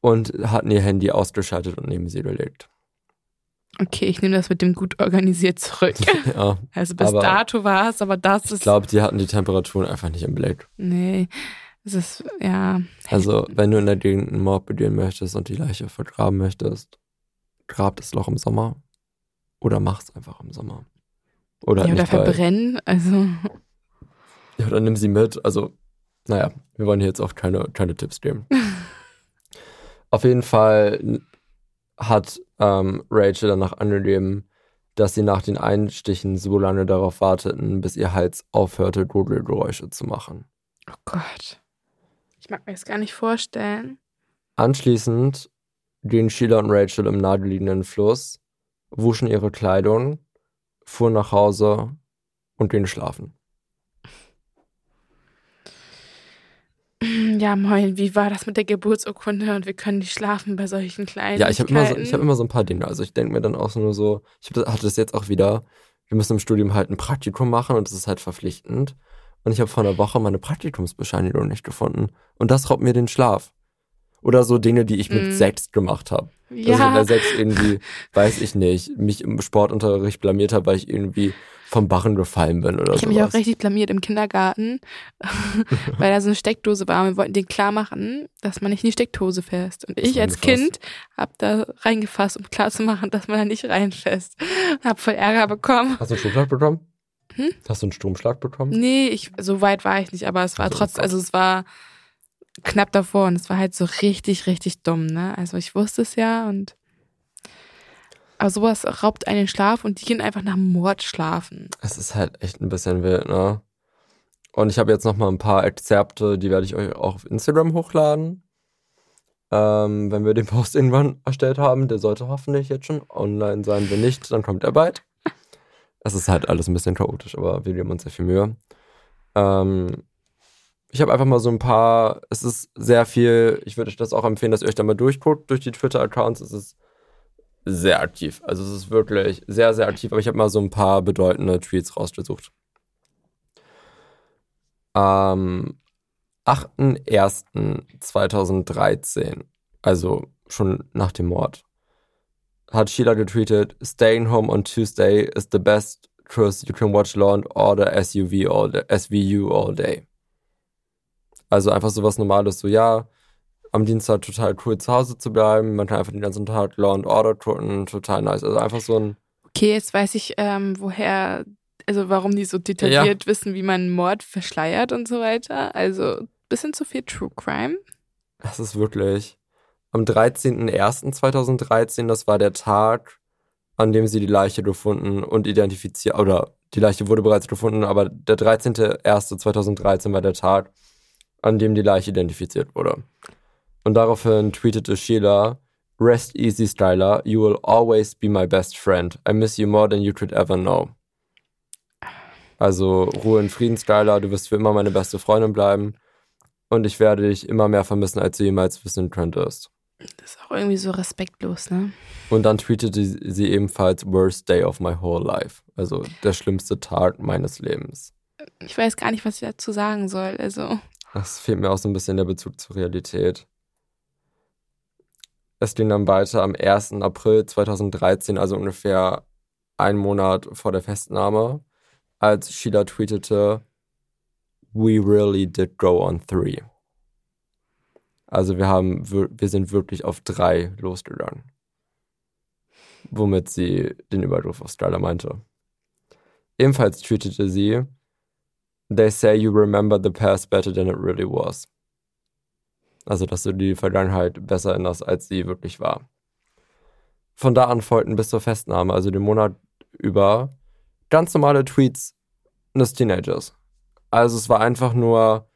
und hatten ihr Handy ausgeschaltet und neben sie gelegt. Okay, ich nehme das mit dem gut organisiert zurück. Ja, Also bis Aber dato war es, aber das ich ist. glaube, die hatten die Temperaturen einfach nicht im Blick. Nee. Es ist, ja. Also, wenn du in der Gegend einen Mord begehen möchtest und die Leiche vergraben möchtest, grab das Loch im Sommer oder mach's einfach im Sommer. Oder, Ja, oder verbrennen. Also. ja, oder nimm sie mit. Also, naja, wir wollen hier jetzt auch keine, keine Tipps geben. Auf jeden Fall hat ähm, Rachel danach angegeben, dass sie nach den Einstichen so lange darauf warteten, bis ihr Hals aufhörte, Grudelgeräusche zu machen. Oh Gott. Ich mag mir das gar nicht vorstellen. Anschließend gehen Sheila und Rachel im naheliegenden Fluss, wuschen ihre Kleidung, fuhren nach Hause und gehen schlafen. Ja, moin, wie war das mit der Geburtsurkunde und wir können nicht schlafen bei solchen kleinen Ja, ich habe immer, so, ich hab immer so ein paar Dinge. Also ich denke mir dann auch nur so, ich hab, hatte das jetzt auch wieder, wir müssen im Studium halt ein Praktikum machen und das ist halt verpflichtend. Und ich habe vor einer Woche meine Praktikumsbescheinigung nicht gefunden. Und das raubt mir den Schlaf. Oder so Dinge, die ich mit Mm. sechs gemacht habe. Dass ich in Ja, der sechs irgendwie, weiß ich nicht, mich im Sportunterricht blamiert habe, weil ich irgendwie vom Barren gefallen bin oder ich so. habe mich auch richtig blamiert im Kindergarten, weil da so eine Steckdose war. und Wir wollten denen klar machen, dass man nicht in die Steckdose fässt. Und ich als? Kind habe da reingefasst, um klar zu machen, dass man da nicht reinfasst. Hab voll Ärger bekommen. Hast du einen Stromschlag bekommen? Hm? Hast du einen Stromschlag bekommen? Nee, ich, so weit war ich nicht, aber es war Also, oh trotzdem, also es war knapp davor und es war halt so richtig, richtig dumm, ne? Also ich wusste es ja und aber sowas raubt einen Schlaf und die gehen einfach nach Mord schlafen. Es ist halt echt ein bisschen wild, ne? Und ich habe jetzt noch mal ein paar Exzerpte, die werde ich euch auch auf Instagram hochladen. Ähm, wenn wir den Post irgendwann erstellt haben, der sollte hoffentlich jetzt schon online sein. Wenn nicht, dann kommt er bald. Es ist halt alles ein bisschen chaotisch, aber wir geben uns sehr viel Mühe. Ähm, ich habe einfach mal so ein paar, es ist sehr viel, ich würde euch das auch empfehlen, dass ihr euch da mal durchguckt durch die Twitter-Accounts. Es ist sehr aktiv. Also es ist wirklich sehr, sehr aktiv, aber ich habe mal so ein paar bedeutende Tweets rausgesucht. Am 8.1.2013, also schon nach dem Mord, hat Sheila getweetet, Staying home on Tuesday is the best cause you can watch Law and Order SUV all day, SVU all day. Also einfach so was Normales, so ja, am Dienstag total cool zu Hause zu bleiben, man kann einfach den ganzen Tag Law and Order gucken, total nice. Also einfach so ein, Okay, jetzt weiß ich, ähm, woher, also warum die so detailliert wissen, wie man Mord verschleiert und so weiter. Also bisschen zu viel True Crime. das ist wirklich, am 13.01.2013, das war der Tag, an dem sie die Leiche gefunden und identifiziert, oder die Leiche wurde bereits gefunden, aber der 13.01.2013 war der Tag, an dem die Leiche identifiziert wurde. Und daraufhin tweetete Sheila, Rest easy, Styler. You will always be my best friend. I miss you more than you could ever know. Also Ruhe in Frieden, Styler. Du wirst für immer meine beste Freundin bleiben. Und ich werde dich immer mehr vermissen, als du jemals wissen könntest. Das ist auch irgendwie so respektlos, ne? Und dann tweetete sie ebenfalls Worst day of my whole life. Also der schlimmste Tag meines Lebens. Ich weiß gar nicht, was ich dazu sagen soll. Also, Das fehlt mir auch so ein bisschen der Bezug zur Realität. Es ging dann weiter am 1. April 2013, also ungefähr einen Monat vor der Festnahme, als Sheila tweetete, We really did go on three. Also wir haben, wir sind wirklich auf drei losgegangen. Womit sie den Übergriff auf Skylar meinte. Ebenfalls tweetete sie, They say you remember the past better than it really was. Also, dass du die Vergangenheit besser erinnerst, als sie wirklich war. Von da an folgten bis zur Festnahme, also den Monat über, ganz normale Tweets des Teenagers. Also es war einfach nur,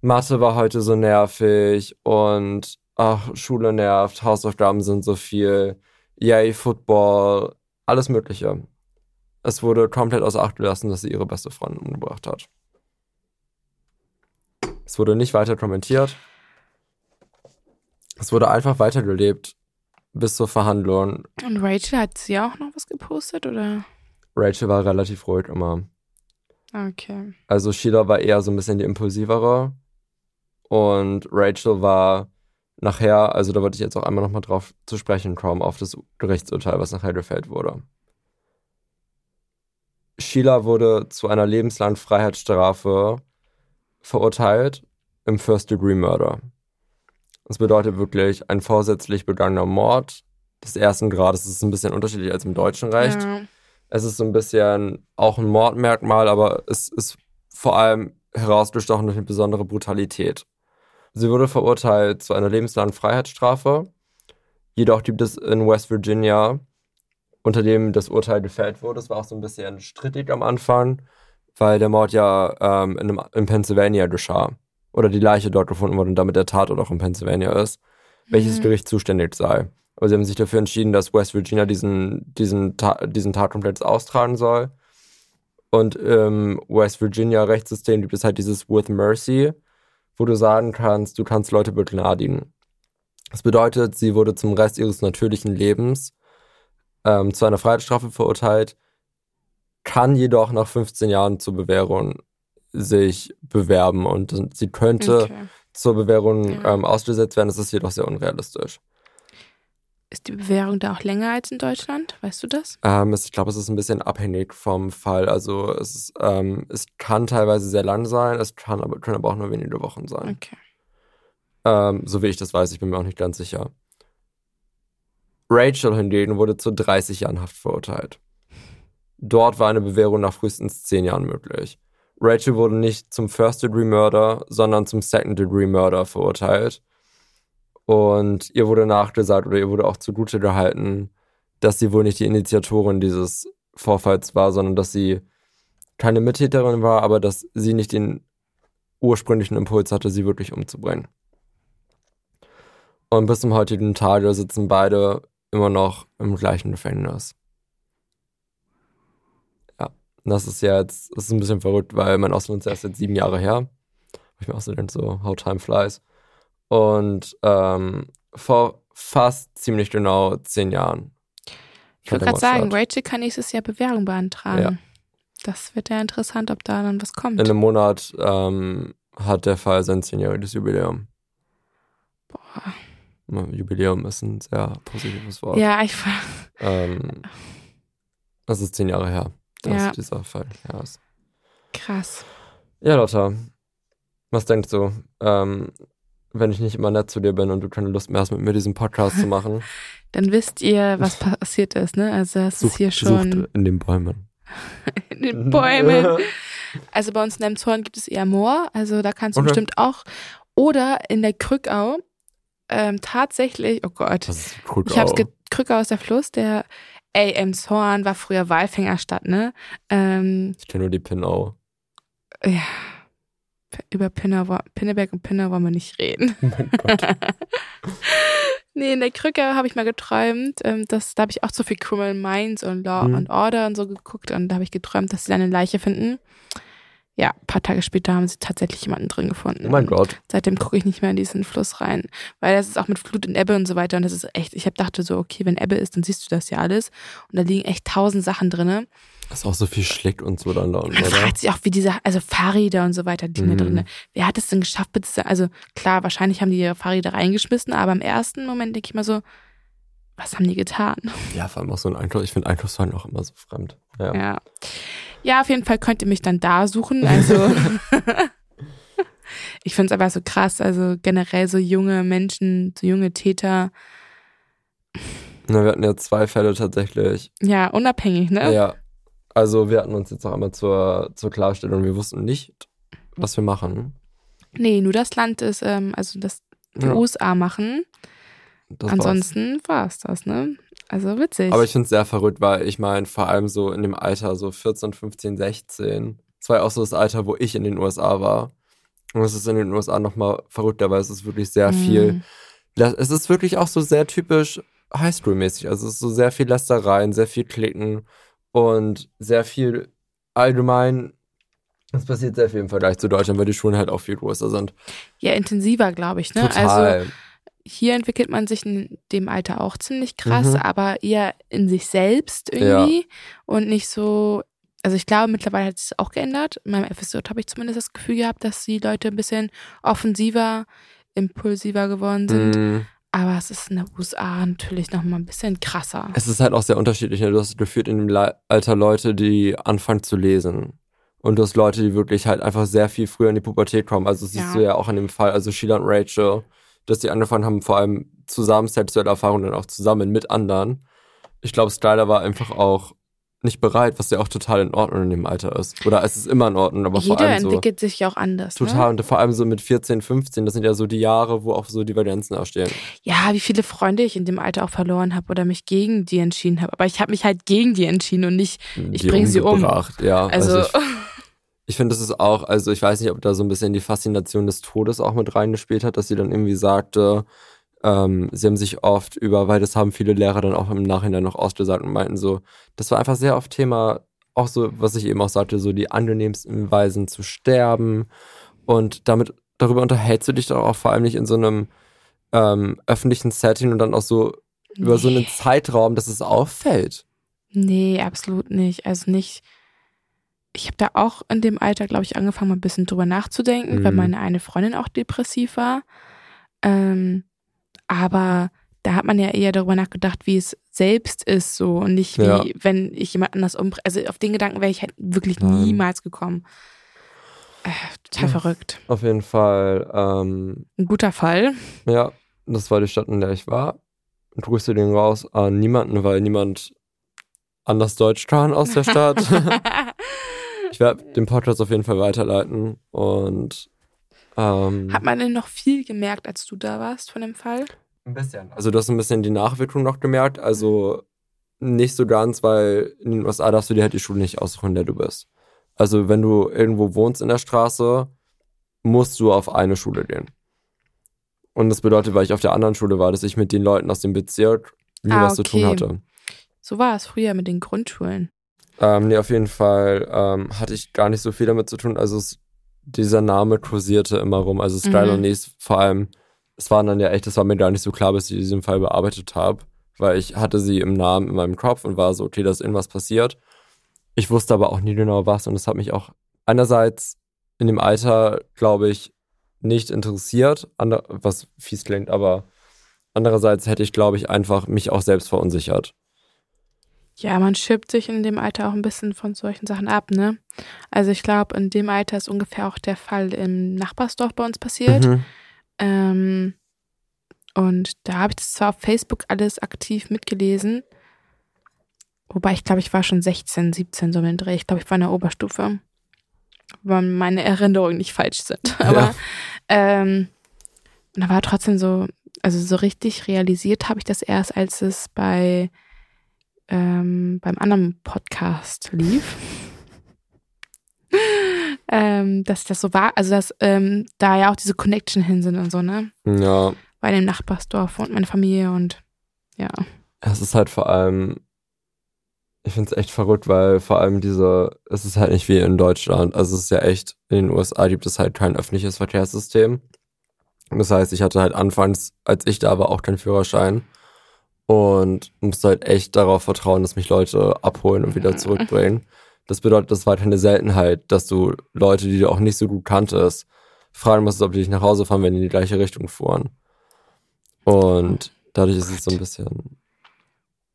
Mathe war heute so nervig und ach, Schule nervt, Hausaufgaben sind so viel, yay, Football, alles Mögliche. Es wurde komplett außer Acht gelassen, dass sie ihre beste Freundin umgebracht hat. Es wurde nicht weiter kommentiert. Es wurde einfach weitergelebt, bis zur Verhandlung. Und Rachel hat sie auch noch was gepostet, oder? Rachel war relativ ruhig immer. Okay. Also Sheila war eher so ein bisschen die impulsivere. Und Rachel war nachher, also da wollte ich jetzt auch einmal nochmal drauf zu sprechen kommen, auf das Gerichtsurteil, was nachher gefällt wurde. Sheila wurde zu einer lebenslangen Freiheitsstrafe verurteilt im First Degree Murder. Das bedeutet wirklich ein vorsätzlich begangener Mord des ersten Grades. Das ist ein bisschen unterschiedlich als im deutschen Recht. Ja. Es ist so ein bisschen auch ein Mordmerkmal, aber es ist vor allem herausgestochen durch eine besondere Brutalität. Sie wurde verurteilt zu einer lebenslangen Freiheitsstrafe. Jedoch gibt es in West Virginia, unter dem das Urteil gefällt wurde, es war auch so ein bisschen strittig am Anfang, weil der Mord ja ähm, in, in Pennsylvania geschah. Oder die Leiche dort gefunden wurde und damit der Tatort auch in Pennsylvania ist. Welches Mhm. Gericht zuständig sei. Aber sie haben sich dafür entschieden, dass West Virginia diesen, diesen, Ta diesen Tatkomplex austragen soll. Und im West Virginia Rechtssystem gibt es halt dieses With Mercy, wo du sagen kannst, du kannst Leute begnadigen. Das bedeutet, sie wurde zum Rest ihres natürlichen Lebens ähm, zu einer Freiheitsstrafe verurteilt, kann jedoch nach 15 Jahren zur Bewährung sich bewerben und sie könnte Okay. zur Bewährung Ja. ähm, ausgesetzt werden. Das ist jedoch sehr unrealistisch. Ist die Bewährung da auch länger als in Deutschland? Weißt du das? Ähm, es, ich glaube, es ist ein bisschen abhängig vom Fall. Also es, ist, ähm, es kann teilweise sehr lang sein, es kann aber, können aber auch nur wenige Wochen sein. Okay. Ähm, so wie ich das weiß, ich bin mir auch nicht ganz sicher. Rachel hingegen wurde zu 30 Jahren Haft verurteilt. Dort war eine Bewährung nach frühestens 10 Jahren möglich. Rachel wurde nicht zum First Degree Murder, sondern zum Second Degree Murder verurteilt. Und ihr wurde nachgesagt oder ihr wurde auch zugute gehalten, dass sie wohl nicht die Initiatorin dieses Vorfalls war, sondern dass sie keine Mittäterin war, aber dass sie nicht den ursprünglichen Impuls hatte, sie wirklich umzubringen. Und bis zum heutigen Tage sitzen beide immer noch im gleichen Gefängnis. Und das ist ja jetzt, das ist ein bisschen verrückt, weil mein Ausland ist erst jetzt sieben Jahre her. Wo ich mir auch so denke, so, how time flies. Und ähm, vor fast ziemlich genau zehn Jahren. Ich wollte gerade sagen. Rachel kann nächstes Jahr Bewährung beantragen. Ja. Das wird ja interessant, ob da dann was kommt. In einem Monat ähm, hat der Fall sein zehnjähriges Jubiläum. Boah. Jubiläum ist ein sehr positives Wort. Ja, ich Ähm, das ist zehn Jahre her, dass Ja. dieser Fall her ist. krass. Ja, Lotta, was denkst du, ähm, wenn ich nicht immer nett zu dir bin und du keine Lust mehr hast, mit mir diesen Podcast zu machen? Dann wisst ihr, was passiert ist, ne? Also das ist hier schon sucht in den Bäumen. in den Bäumen. Also bei uns in Emshorn gibt es eher Moor, also da kannst du Okay. bestimmt auch. Oder in der Krückau, ähm, tatsächlich, oh Gott, Das ist ich hab's Krückau ist der Fluss, der, ey, Emshorn war früher Walfängerstadt, ne? Ähm, Ich kenne nur die Pinau. ja, über wo- Pinneberg und Pinner wollen wir nicht reden. Oh mein Gott. Nee, in der Krücke habe ich mal geträumt, ähm, dass, da habe ich auch so viel Criminal Minds und Law Mhm. and Order und so geguckt und da habe ich geträumt, dass sie dann eine Leiche finden. Ja, ein paar Tage später haben sie tatsächlich jemanden drin gefunden. Oh mein Gott. Seitdem gucke ich nicht mehr in diesen Fluss rein, weil das ist auch mit Flut und Ebbe und so weiter und das ist echt, ich hab dachte so, okay, wenn Ebbe ist, dann siehst du das ja alles und da liegen echt tausend Sachen drinne. Das ist auch so viel schlägt und so dann da unten, Man oder? fragt sich auch, wie diese, also Fahrräder und so weiter, die Mhm. da drinne. Wer hat es denn geschafft, bitte? Also klar, wahrscheinlich haben die ihre Fahrräder reingeschmissen, aber im ersten Moment denke ich mal so, was haben die getan? Ja, vor allem auch so ein Einkauf. Ich finde Einkaufswagen auch immer so fremd. Ja. Ja. Ja, auf jeden Fall könnt ihr mich dann da suchen. Also ich finde es aber so krass. Also generell so junge Menschen, so junge Täter. Na, wir hatten ja zwei Fälle tatsächlich. Ja, unabhängig, ne? Ja. Also wir hatten uns jetzt auch einmal zur, zur Klarstellung, wir wussten nicht, was wir machen. Nee, nur das Land ist, ähm, also das die Ja, USA machen. das. Ansonsten war es das, ne? Also witzig. Aber ich finde es sehr verrückt, weil ich meine, vor allem so in dem Alter, so 14, 15, 16, das war ja auch so das Alter, wo ich in den USA war. Und es ist in den USA nochmal verrückter, weil es ist wirklich sehr viel. Mm. Das- Es ist wirklich auch so sehr typisch Highschool-mäßig. Also es ist so sehr viel Lästereien, sehr viel Klicken und sehr viel allgemein. Es passiert sehr viel im Vergleich zu Deutschland, weil die Schulen halt auch viel größer sind. Ja, intensiver, glaube ich, ne? Also Total. Hier entwickelt man sich in dem Alter auch ziemlich krass, Mhm. aber eher in sich selbst irgendwie und nicht so. Also ich glaube, mittlerweile hat sich auch geändert. In meinem FSJ habe ich zumindest das Gefühl gehabt, dass die Leute ein bisschen offensiver, impulsiver geworden sind. Mm, Aber es ist in den USA natürlich noch mal ein bisschen krasser. Es ist halt auch sehr unterschiedlich. Ne? Du hast geführt in dem Alter Leute, die anfangen zu lesen. Und du hast Leute, die wirklich halt einfach sehr viel früher in die Pubertät kommen. Also das siehst Ja. du ja auch in dem Fall, also Sheila und Rachel, dass die angefangen haben, vor allem zusammen sexuelle Erfahrungen dann auch zusammen mit anderen. Ich glaube, Skylar war einfach auch nicht bereit, was ja auch total in Ordnung in dem Alter ist. Oder es ist immer in Ordnung, aber vor Jeder allem so entwickelt sich ja auch anders. total Ne? und vor allem so mit 14, 15, das sind ja so die Jahre, wo auch so Divergenzen entstehen. Ja, wie viele Freunde ich in dem Alter auch verloren habe oder mich gegen die entschieden habe. Aber ich habe mich halt gegen die entschieden und nicht, ich bringe sie um. umgebracht, Ja, Also, ich Ich finde, das ist auch, also ich weiß nicht, ob da so ein bisschen die Faszination des Todes auch mit reingespielt hat, dass sie dann irgendwie sagte, ähm, sie haben sich oft über, weil das haben viele Lehrer dann auch im Nachhinein noch ausgesagt und meinten so, das war einfach sehr oft Thema, auch so, was ich eben auch sagte, so die angenehmsten Weisen zu sterben und damit, darüber unterhältst du dich doch auch vor allem nicht in so einem ähm, öffentlichen Setting und dann auch so über so einen Nee. Zeitraum, dass es auffällt. nee, absolut nicht. Also nicht. Ich habe da auch in dem Alter, glaube ich, angefangen, mal ein bisschen drüber nachzudenken, weil Mhm. meine eine Freundin auch depressiv war. Ähm, aber da hat man ja eher darüber nachgedacht, wie es selbst ist, so und nicht wie, Ja. wenn ich jemand anders umbringe. Also auf den Gedanken wäre ich halt wirklich Nein. niemals gekommen. Äh, total Ja. verrückt. Auf jeden Fall, ähm, Ein guter Fall. Ja, das war die Stadt, in der ich war. Und grüße den raus an niemanden, weil niemand anders Deutsch kann aus der Stadt. ich werde den Podcast auf jeden Fall weiterleiten. Und ähm, Hat man denn noch viel gemerkt, als du da warst von dem Fall? ein bisschen. Also du hast ein bisschen die Nachwirkung noch gemerkt. Also nicht so ganz, weil in den USA darfst du dir halt die Schule nicht aussuchen, in der du bist. Also wenn du irgendwo wohnst in der Straße, musst du auf eine Schule gehen. Und das bedeutet, weil ich auf der anderen Schule war, dass ich mit den Leuten aus dem Bezirk nie Ah, was zu tun okay. hatte. So war es früher mit den Grundschulen. Ähm, nee, auf jeden Fall ähm, hatte ich gar nicht so viel damit zu tun. Also es, dieser Name kursierte immer rum. Also Skylar Mhm. Nies, vor allem, es waren dann ja echt, das war mir gar nicht so klar, bis ich diesen Fall bearbeitet habe, weil ich hatte sie im Namen in meinem Kopf und war so, okay, da ist irgendwas passiert. Ich wusste aber auch nie genau was und das hat mich auch einerseits in dem Alter, glaube ich, nicht interessiert, ander, was fies klingt, aber andererseits hätte ich, glaube ich, einfach mich auch selbst verunsichert. Ja, man schirbt sich in dem Alter auch ein bisschen von solchen Sachen ab, ne? Also ich glaube, in dem Alter ist ungefähr auch der Fall im Nachbarsdorf bei uns passiert. Mhm. Ähm, und da habe ich das zwar auf Facebook alles aktiv mitgelesen, wobei ich glaube, ich war schon 16, 17 so im Dreh. Ich glaube, ich war in der Oberstufe. Wenn meine Erinnerungen nicht falsch sind. Aber ähm, und da war trotzdem so, also so richtig realisiert habe ich das erst, als es bei ähm, beim anderen Podcast lief. ähm, dass das so war, also dass ähm, da ja auch diese Connection hin sind und so, ne? Ja, Bei dem Nachbarsdorf und meine Familie und ja. Es ist halt vor allem, ich finde es echt verrückt, weil vor allem diese, es ist halt nicht wie in Deutschland. Also es ist ja echt, in den USA gibt es halt kein öffentliches Verkehrssystem. Das heißt, ich hatte halt anfangs, als ich da war, auch keinen Führerschein. Und musste halt echt darauf vertrauen, dass mich Leute abholen und wieder zurückbringen. Das bedeutet, das war halt eine Seltenheit, dass du Leute, die du auch nicht so gut kanntest, fragen musstest, ob die dich nach Hause fahren, wenn die in die gleiche Richtung fuhren. Und dadurch ist es so ein bisschen.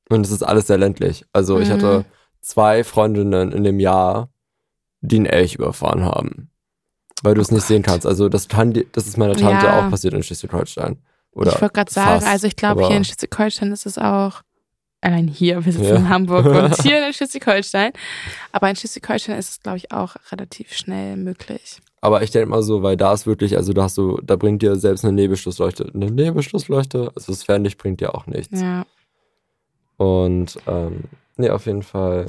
Und es ist alles sehr ländlich. Also ich Mhm. hatte zwei Freundinnen in dem Jahr, die einen Elch überfahren haben. Weil du es nicht sehen kannst. Also das, kann, dir- das ist meiner Tante Ja. auch passiert in Schleswig-Holstein. Oder ich wollte gerade sagen, also ich glaube, hier in Schleswig-Holstein ist es auch, allein hier, wir sitzen Ja. in Hamburg und hier in Schleswig-Holstein, aber in Schleswig-Holstein ist es, glaube ich, auch relativ schnell möglich. Aber ich denke mal so, weil da ist wirklich, also da hast du, da bringt dir selbst eine Nebelschlussleuchte, eine Nebelschlussleuchte, also das Fernlicht bringt dir auch nichts. Ja. Und ähm, nee, auf jeden Fall.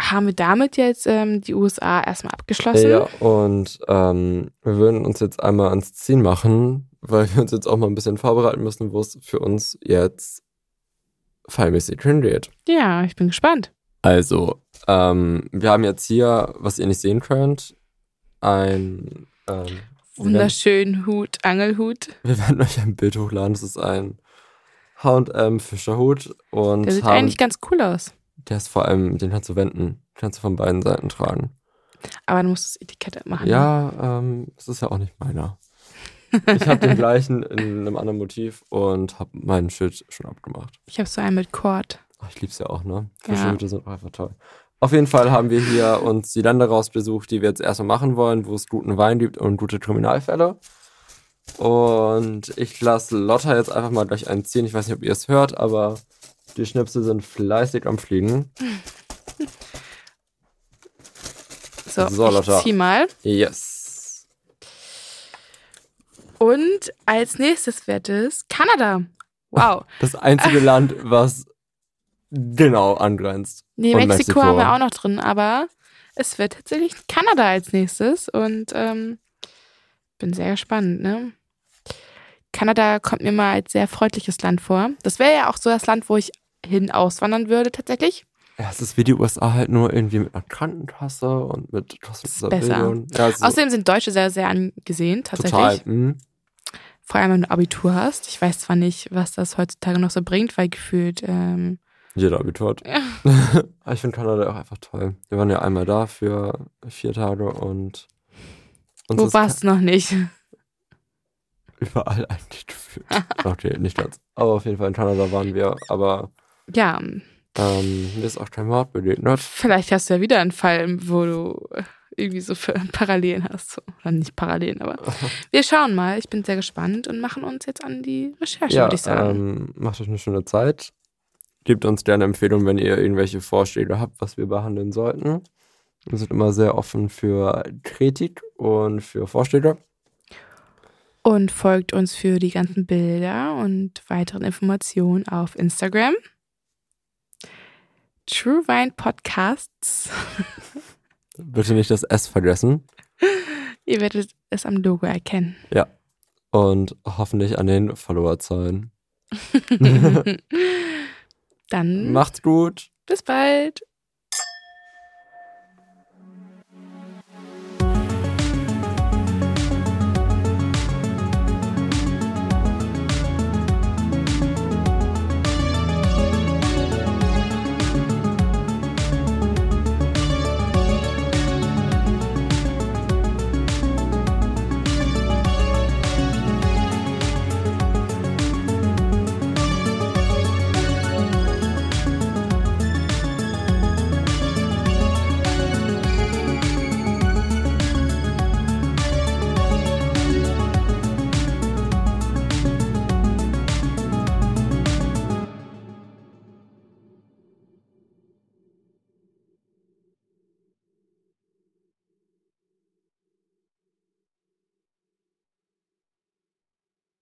Haben wir damit jetzt ähm, die USA erstmal abgeschlossen? Ja, und ähm, wir würden uns jetzt einmal ans Ziehen machen, weil wir uns jetzt auch mal ein bisschen vorbereiten müssen, wo es für uns jetzt fallmäßig hingeht. Ja, ich bin gespannt. Also, ähm, wir haben jetzt hier, was ihr nicht sehen könnt, ein ähm, Wunderschönen Hut, Angelhut. Wir werden euch ein Bild hochladen. Das ist ein H&M Fischerhut und Der sieht haben, eigentlich ganz cool aus. Der ist vor allem, den kannst du wenden. Kannst du von beiden Seiten tragen. Aber du musst das Etikett machen. ne? Ja, ähm, es ist ja auch nicht meiner. Ich habe den gleichen in einem anderen Motiv und habe meinen Schild schon abgemacht. Ich habe so einen mit Cord. Ach, ich lieb's ja auch, ne? Ja. Fischerhüte sind auch einfach toll. Auf jeden Fall haben wir hier uns die Länder rausbesucht, die wir jetzt erstmal machen wollen, wo es guten Wein gibt und gute Kriminalfälle. Und ich lasse Lotta jetzt einfach mal gleich einen ziehen. Ich weiß nicht, ob ihr es hört, aber die Schnipsel sind fleißig am Fliegen. So, So, Lotta. zieh mal. Yes. Und als nächstes wird es Kanada. Wow. Das einzige Land, was genau angrenzt. Nee, Mexiko, Mexiko. haben wir auch noch drin, aber es wird tatsächlich Kanada als nächstes und ähm, bin sehr gespannt, ne? Kanada kommt mir mal als sehr freundliches Land vor. Das wäre ja auch so das Land, wo ich hin auswandern würde, tatsächlich. Ja, es ist wie die USA halt nur irgendwie mit einer Krankenkasse und mit kostenloser besser. Ja, ist Außerdem sind Deutsche sehr, sehr angesehen, tatsächlich. total. Mhm. Vor allem, wenn du Abitur hast. Ich weiß zwar nicht, was das heutzutage noch so bringt, weil gefühlt, ähm, Jeder Abitur hat. Ja. Ich finde Kanada auch einfach toll. Wir waren ja einmal da für vier Tage und wo warst du noch nicht? überall eigentlich gefühlt. okay, nicht ganz. Aber auf jeden Fall in Kanada waren wir. Aber Ja, ähm, mir ist auch kein Mord begegnet. vielleicht hast du ja wieder einen Fall, wo du irgendwie so für Parallelen hast. Oder nicht Parallelen, aber wir schauen mal. Ich bin sehr gespannt und machen uns jetzt an die Recherche, Ja, würde ich sagen. ähm, macht euch eine schöne Zeit. Gebt uns gerne Empfehlungen, wenn ihr irgendwelche Vorschläge habt, was wir behandeln sollten. Wir sind immer sehr offen für Kritik und für Vorschläge. Und folgt uns für die ganzen Bilder und weiteren Informationen auf Instagram. True Wine Podcasts. Bitte nicht das S vergessen. Ihr werdet es am Logo erkennen. Und hoffentlich an den Followerzahlen. Dann Macht's gut. bis bald.